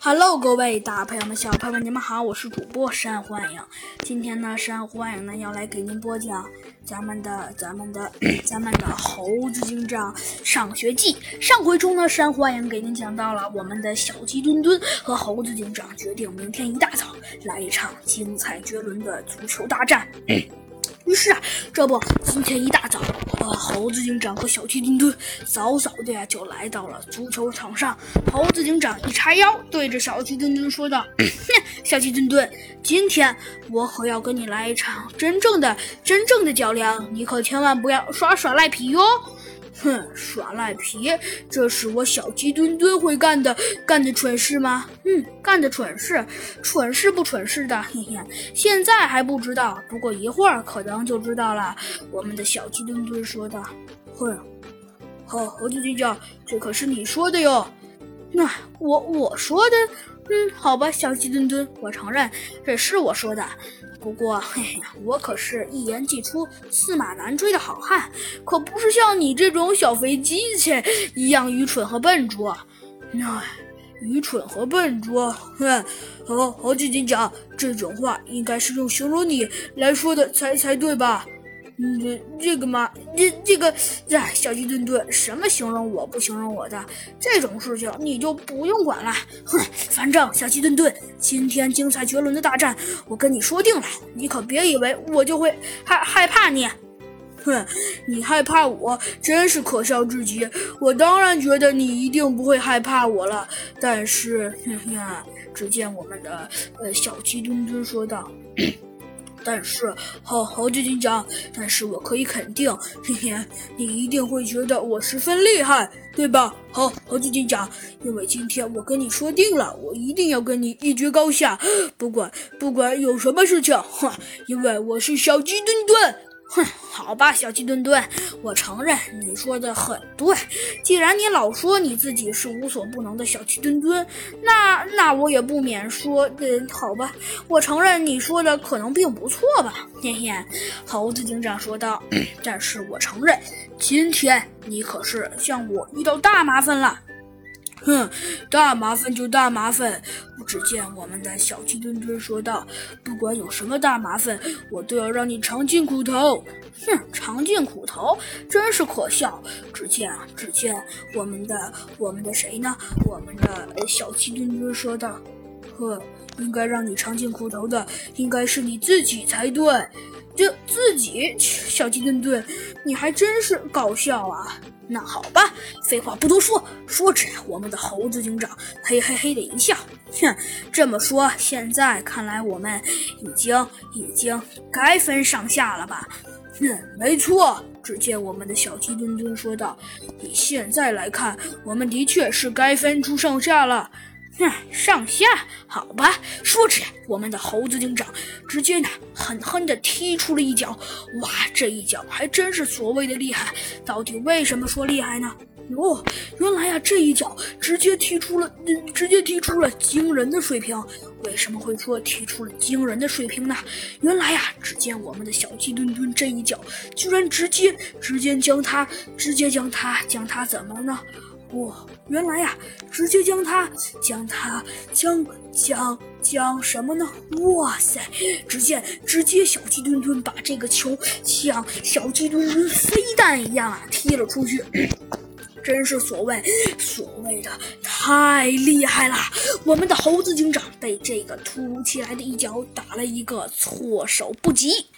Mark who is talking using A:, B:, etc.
A: Hello，各位大朋友们、小朋友们，你们好，我是主播山欢迎。今天呢，山欢迎呢要来给您播讲咱们的、咱们的、咱们的《猴子警长上学记》。上回中呢，山欢迎给您讲到了我们的小鸡墩墩和猴子警长决定明天一大早来一场精彩绝伦的足球大战。于是啊，这不，今天一大早，呃，猴子警长和小鸡墩墩早早的呀就来到了足球场上。猴子警长一叉腰，对着小鸡墩墩说道：“哼，小鸡墩墩，今天我可要跟你来一场真正的、真正的较量，你可千万不要耍耍赖皮哟。”哼，耍赖皮，这是我小鸡墩墩会干的干的蠢事吗？嗯，干的蠢事，蠢事不蠢事的，嘿嘿，现在还不知道，不过一会儿可能就知道了。我们的小鸡墩墩说道：“哼，好，猴子警长，这可是你说的哟。那我我说的，嗯，好吧，小鸡墩墩，我承认这是我说的。”不过，嘿嘿，我可是一言既出，驷马难追的好汉，可不是像你这种小肥鸡切一样愚蠢和笨拙。那，愚蠢和笨拙，哼，好，好，静静讲，这种话应该是用形容你来说的才才对吧？嗯，这这个嘛，这这个，哎，小鸡墩墩，什么形容我不形容我的这种事情，你就不用管了。哼，反正小鸡墩墩，今天精彩绝伦的大战，我跟你说定了，你可别以为我就会害害怕你。哼，你害怕我，真是可笑至极。我当然觉得你一定不会害怕我了。但是，哼哼，只见我们的呃小鸡墩墩说道。但是，好猴子警长，但是我可以肯定，嘿嘿，你一定会觉得我十分厉害，对吧？好，猴子警长，因为今天我跟你说定了，我一定要跟你一决高下，不管不管有什么事情，哼，因为我是小鸡墩墩。哼，好吧，小鸡墩墩，我承认你说的很对。既然你老说你自己是无所不能的小鸡墩墩，那那我也不免说，嗯，好吧，我承认你说的可能并不错吧。嘿嘿，猴子警长说道。但是我承认，今天你可是向我遇到大麻烦了。哼，大麻烦就大麻烦。只见我们的小鸡墩墩说道：“不管有什么大麻烦，我都要让你尝尽苦头。”哼，尝尽苦头，真是可笑。只见啊，只见我们的我们的谁呢？我们的小鸡墩墩说道：“呵，应该让你尝尽苦头的，应该是你自己才对。这自己，小鸡墩墩，你还真是搞笑啊！”那好吧，废话不多说，说着，我们的猴子警长嘿嘿嘿的一笑，哼，这么说，现在看来我们已经已经该分上下了吧？哼，没错。只见我们的小鸡墩墩说道：“以现在来看，我们的确是该分出上下了。”哼，上下好吧。说着呀，我们的猴子警长直接呢狠狠地踢出了一脚。哇，这一脚还真是所谓的厉害。到底为什么说厉害呢？哦，原来呀，这一脚直接踢出了，直接踢出了惊人的水平。为什么会说踢出了惊人的水平呢？原来呀，只见我们的小鸡墩墩这一脚，居然直接直接将他，直接将他，将他怎么了呢？哇，原来呀，直接将他，将他，将将将什么呢？哇塞！只见直接小鸡墩墩把这个球像小鸡墩墩飞弹一样啊踢了出去，真是所谓所谓的太厉害了！我们的猴子警长被这个突如其来的一脚打了一个措手不及。